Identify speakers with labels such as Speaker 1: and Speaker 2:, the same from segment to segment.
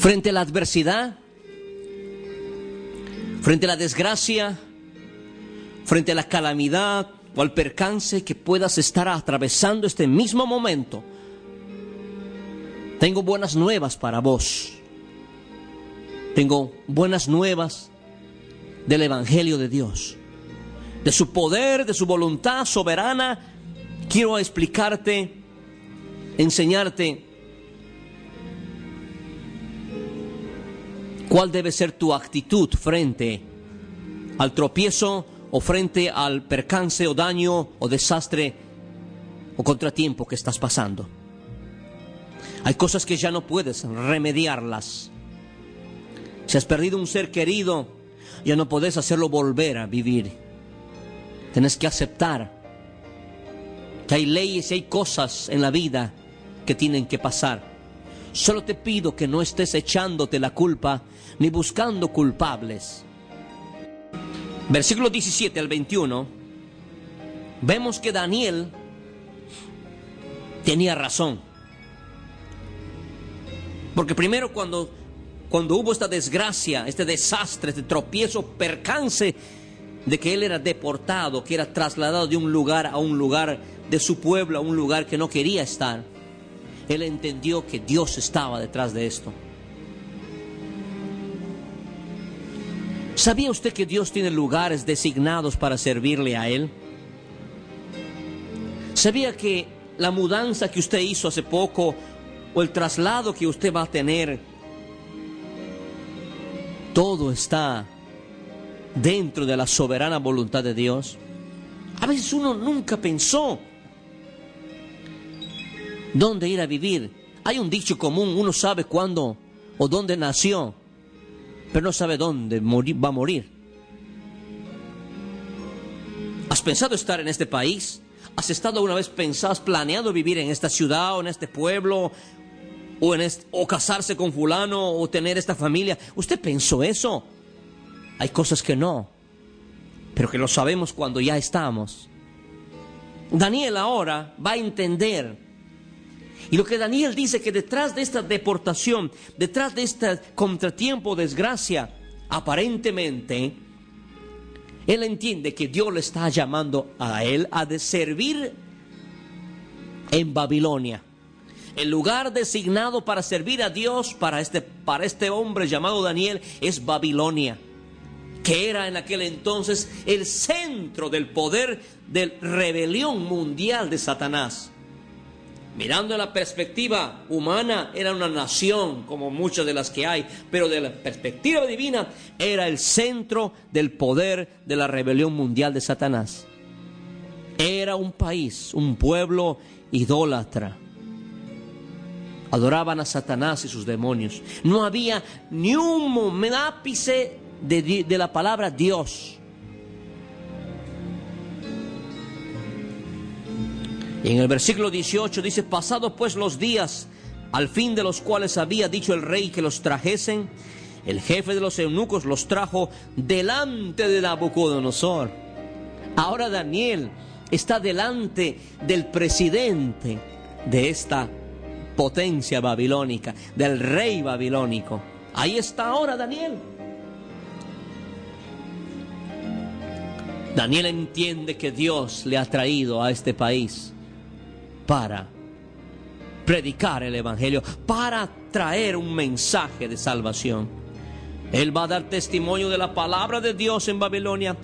Speaker 1: Frente a la adversidad, frente a la desgracia, frente a la calamidad o al percance que puedas estar atravesando este mismo momento, tengo buenas nuevas para vos. Tengo buenas nuevas del Evangelio de Dios, de su poder, de su voluntad soberana. Quiero explicarte, enseñarte cuál debe ser tu actitud frente al tropiezo o frente al percance o daño o desastre o contratiempo que estás pasando. Hay cosas que ya no puedes remediarlas. Si has perdido un ser querido, ya no puedes hacerlo volver a vivir. Tienes que aceptar que hay leyes y hay cosas en la vida que tienen que pasar. Solo te pido que no estés echándote la culpa ni buscando culpables. Versículo 17 al 21, vemos que Daniel tenía razón. Porque primero cuando, cuando hubo esta desgracia, este desastre, este tropiezo, percance de que él era deportado, que era trasladado de un lugar a un lugar, de su pueblo a un lugar que no quería estar, él entendió que Dios estaba detrás de esto. ¿Sabía usted que Dios tiene lugares designados para servirle a Él? ¿Sabía que la mudanza que usted hizo hace poco o el traslado que usted va a tener, todo está dentro de la soberana voluntad de Dios? A veces uno nunca pensó dónde ir a vivir. Hay un dicho común, uno sabe cuándo o dónde nació, pero no sabe dónde va a morir. ¿Has pensado estar en este país? ¿Has estado una vez pensado, has planeado vivir en esta ciudad o en este pueblo? O, en o casarse con fulano o tener esta familia. ¿Usted pensó eso? Hay cosas que no, pero que lo sabemos cuando ya estamos. Daniel ahora va a entender y lo que Daniel dice que detrás de esta deportación, detrás de este contratiempo, desgracia, aparentemente, él entiende que Dios le está llamando a él a servir en Babilonia. El lugar designado para servir a Dios para este, para este hombre llamado Daniel es Babilonia, que era en aquel entonces el centro del poder de rebelión mundial de Satanás. Mirando la perspectiva humana, era una nación como muchas de las que hay, pero de la perspectiva divina era el centro del poder de la rebelión mundial de Satanás. Era un país, un pueblo idólatra. Adoraban a Satanás y sus demonios. No había ni un ápice de, de la palabra Dios. Y en el versículo 18 dice, pasados pues los días, al fin de los cuales había dicho el rey que los trajesen, el jefe de los eunucos los trajo delante de Nabucodonosor. Ahora Daniel está delante del presidente de esta potencia babilónica, del rey babilónico. Ahí está ahora Daniel. Daniel entiende que Dios le ha traído a este país para predicar el Evangelio, para traer un mensaje de salvación. Él va a dar testimonio de la palabra de Dios en Babilonia.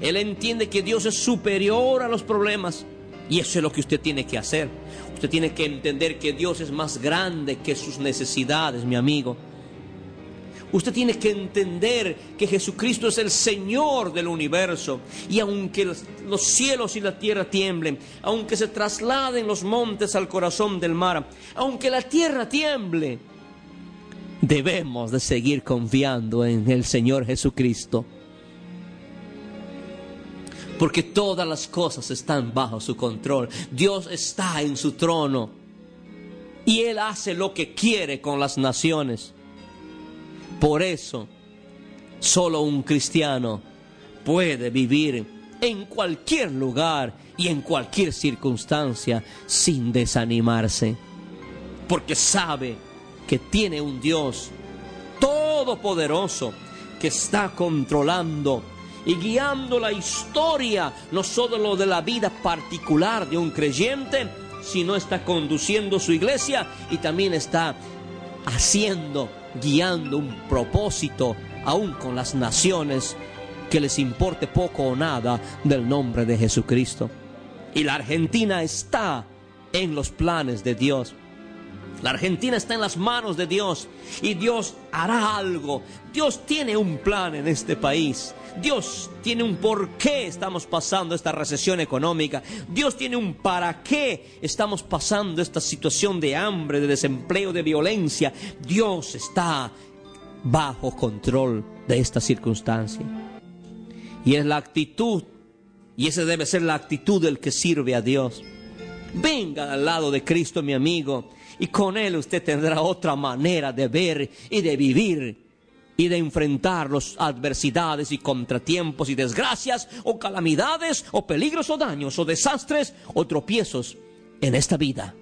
Speaker 1: Él entiende que Dios es superior a los problemas. Y eso es lo que usted tiene que hacer. Usted tiene que entender que Dios es más grande que sus necesidades, mi amigo. Usted tiene que entender que Jesucristo es el Señor del universo. Y aunque los cielos y la tierra tiemblen, aunque se trasladen los montes al corazón del mar, aunque la tierra tiemble, debemos de seguir confiando en el Señor Jesucristo. Porque todas las cosas están bajo su control. Dios está en su trono. Y Él hace lo que quiere con las naciones. Por eso, solo un cristiano puede vivir en cualquier lugar y en cualquier circunstancia sin desanimarse, porque sabe que tiene un Dios todopoderoso que está controlando y guiando la historia, no solo de la vida particular de un creyente, sino está conduciendo su iglesia y también está haciendo guiando un propósito aún con las naciones que les importe poco o nada del nombre de Jesucristo. Y la Argentina está en los planes de Dios. La Argentina está en las manos de Dios y Dios hará algo. Dios tiene un plan en este país. Dios tiene un por qué estamos pasando esta recesión económica. Dios tiene un para qué estamos pasando esta situación de hambre, de desempleo, de violencia. Dios está bajo control de esta circunstancia. Y es la actitud, y esa debe ser la actitud del que sirve a Dios. Venga al lado de Cristo, mi amigo, y con Él usted tendrá otra manera de ver y de vivir y de enfrentar las adversidades y contratiempos y desgracias o calamidades o peligros o daños o desastres o tropiezos en esta vida.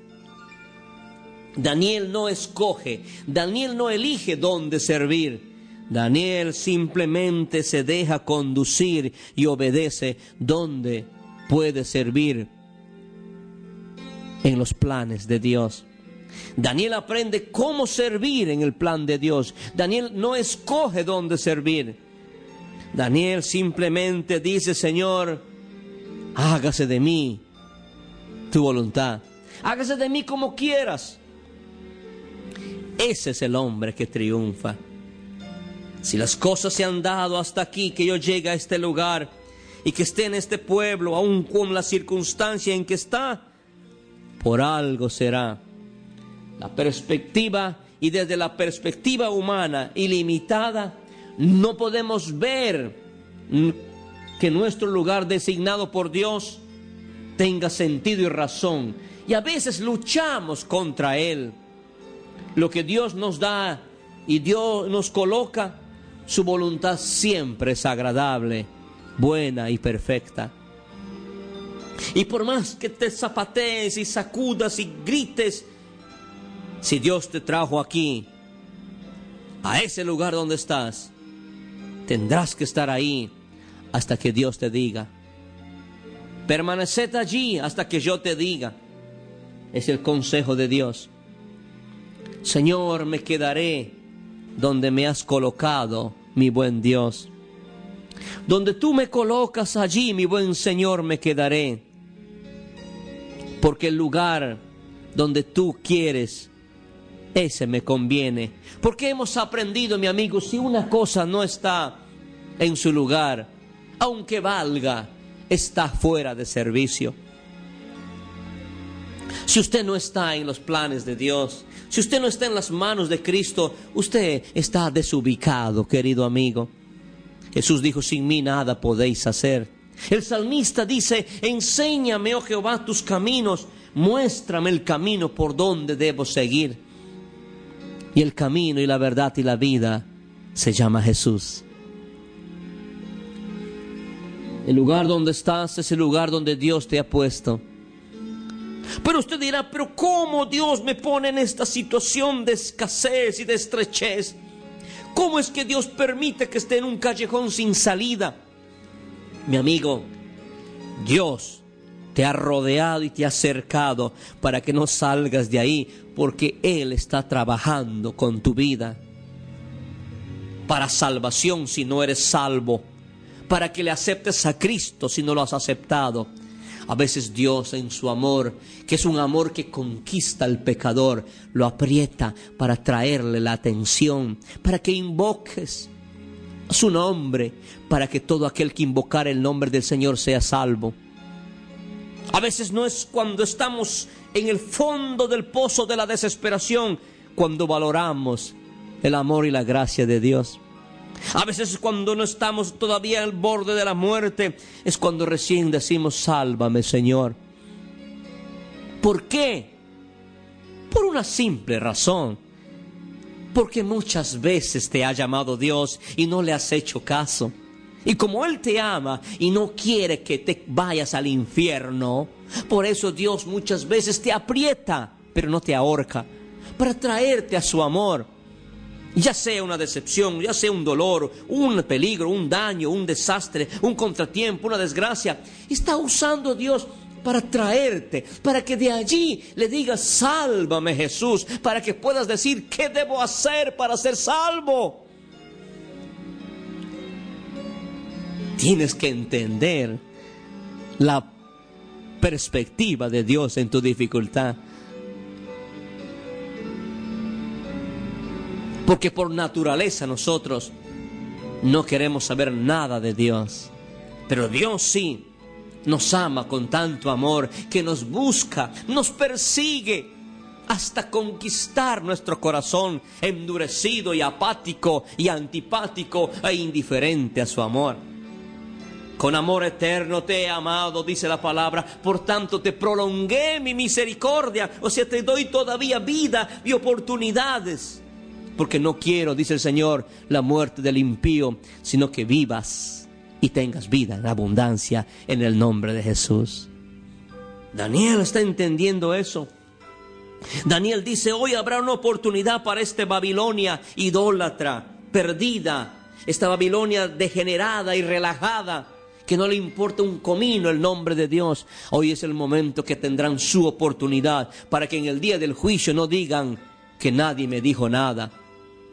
Speaker 1: Daniel no escoge, Daniel no elige dónde servir. Daniel simplemente se deja conducir y obedece donde puede servir en los planes de Dios. Daniel aprende cómo servir en el plan de Dios. Daniel no escoge dónde servir. Daniel simplemente dice, Señor, hágase de mí tu voluntad. Hágase de mí como quieras. Ese es el hombre que triunfa. Si las cosas se han dado hasta aquí, que yo llegue a este lugar y que esté en este pueblo, aun con la circunstancia en que está, por algo será la perspectiva y desde la perspectiva humana ilimitada, no podemos ver que nuestro lugar designado por Dios tenga sentido y razón. Y a veces luchamos contra Él. Lo que Dios nos da y Dios nos coloca, su voluntad siempre es agradable, buena y perfecta. Y por más que te zapatees y sacudas y grites, si Dios te trajo aquí, a ese lugar donde estás, tendrás que estar ahí hasta que Dios te diga. Permaneced allí hasta que yo te diga. Es el consejo de Dios. Señor, me quedaré donde me has colocado, mi buen Dios. Donde tú me colocas allí, mi buen Señor, me quedaré. Porque el lugar donde tú quieres ese me conviene. Porque hemos aprendido, mi amigo, si una cosa no está en su lugar, aunque valga, está fuera de servicio. Si usted no está en los planes de Dios, si usted no está en las manos de Cristo, usted está desubicado, querido amigo. Jesús dijo, sin mí nada podéis hacer. El salmista dice, enséñame, oh Jehová, tus caminos, muéstrame el camino por donde debo seguir y el camino y la verdad y la vida se llama Jesús. El lugar donde estás es el lugar donde Dios te ha puesto. Pero usted dirá, pero ¿cómo Dios me pone en esta situación de escasez y de estrechez? ¿Cómo es que Dios permite que esté en un callejón sin salida? Mi amigo, Dios te ha rodeado y te ha cercado para que no salgas de ahí, porque Él está trabajando con tu vida para salvación si no eres salvo, para que le aceptes a Cristo si no lo has aceptado. A veces Dios en su amor, que es un amor que conquista al pecador, lo aprieta para traerle la atención, para que invoques su nombre, para que todo aquel que invocar el nombre del Señor sea salvo. A veces no es cuando estamos en el fondo del pozo de la desesperación, cuando valoramos el amor y la gracia de Dios. A veces cuando no estamos todavía al borde de la muerte, es cuando recién decimos, sálvame Señor. ¿Por qué? Por una simple razón. Porque muchas veces te ha llamado Dios y no le has hecho caso. Y como Él te ama y no quiere que te vayas al infierno, por eso Dios muchas veces te aprieta, pero no te ahorca, para traerte a su amor. Ya sea una decepción, ya sea un dolor, un peligro, un daño, un desastre, un contratiempo, una desgracia, está usando Dios para traerte, para que de allí le digas, sálvame Jesús, para que puedas decir, ¿qué debo hacer para ser salvo? Tienes que entender la perspectiva de Dios en tu dificultad. Porque por naturaleza nosotros no queremos saber nada de Dios. Pero Dios sí nos ama con tanto amor que nos busca, nos persigue hasta conquistar nuestro corazón endurecido y apático y antipático e indiferente a su amor. Con amor eterno te he amado, dice la palabra, por tanto te prolongué mi misericordia, o sea, te doy todavía vida y oportunidades, porque no quiero, dice el Señor, la muerte del impío, sino que vivas y tengas vida en abundancia en el nombre de Jesús. Daniel está entendiendo eso. Daniel dice, hoy habrá una oportunidad para esta Babilonia idólatra, perdida, esta Babilonia degenerada y relajada que no le importa un comino el nombre de Dios. Hoy es el momento que tendrán su oportunidad para que en el día del juicio no digan que nadie me dijo nada.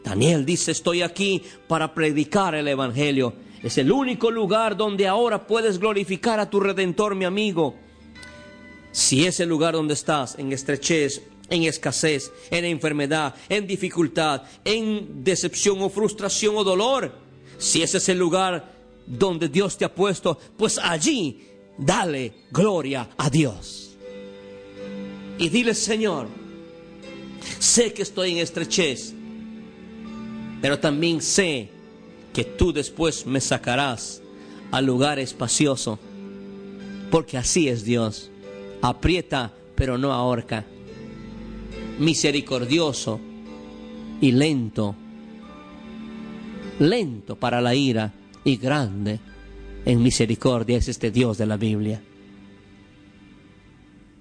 Speaker 1: Daniel dice, estoy aquí para predicar el Evangelio. Es el único lugar donde ahora puedes glorificar a tu Redentor, mi amigo. Si es el lugar donde estás, en estrechez, en escasez, en enfermedad, en dificultad, en decepción o frustración o dolor, si ese es el lugar donde Dios te ha puesto, pues allí dale gloria a Dios. Y dile, Señor, sé que estoy en estrechez, pero también sé que tú después me sacarás al lugar espacioso, porque así es Dios. Aprieta, pero no ahorca. Misericordioso y lento, lento para la ira y grande en misericordia es este Dios de la Biblia.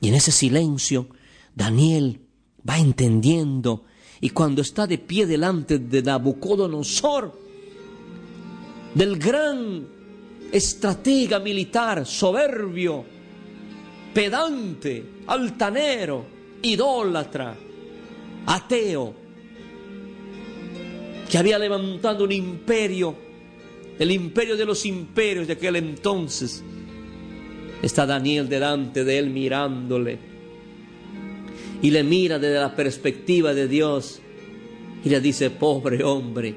Speaker 1: Y en ese silencio, Daniel va entendiendo y cuando está de pie delante de Nabucodonosor, del gran estratega militar, soberbio, pedante, altanero, idólatra, ateo, que había levantado un imperio el imperio de los imperios de aquel entonces. Está Daniel delante de él mirándole. Y le mira desde la perspectiva de Dios. Y le dice, pobre hombre,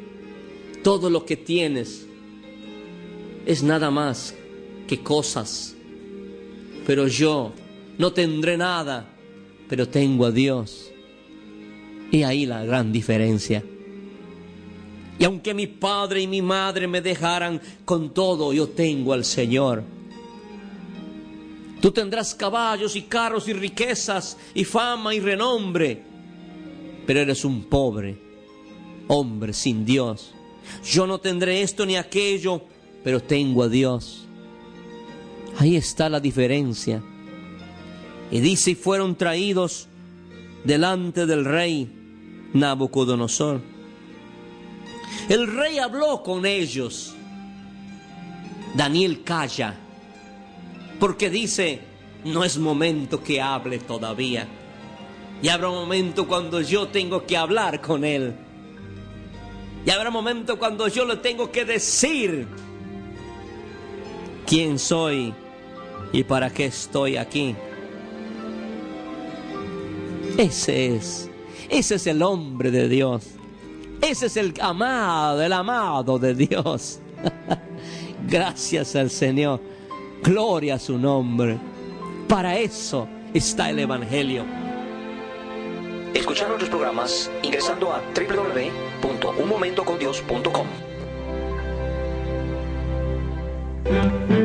Speaker 1: todo lo que tienes es nada más que cosas. Pero yo no tendré nada, pero tengo a Dios. Y ahí la gran diferencia. Y aunque mi padre y mi madre me dejaran con todo, yo tengo al Señor. Tú tendrás caballos y carros y riquezas y fama y renombre, pero eres un pobre hombre sin Dios. Yo no tendré esto ni aquello, pero tengo a Dios. Ahí está la diferencia. Y dice, y fueron traídos delante del rey Nabucodonosor el rey habló con ellos. Daniel calla, porque dice, no es momento que hable todavía. Y habrá un momento cuando yo tengo que hablar con él. Y habrá un momento cuando yo le tengo que decir quién soy ¿Y para qué estoy aquí? Ese es, ese es el hombre de Dios. Ese es el amado, el amado de Dios. Gracias al Señor. Gloria a su nombre. Para eso está el Evangelio. Escuchar nuestros programas ingresando a www.unmomentocondios.com.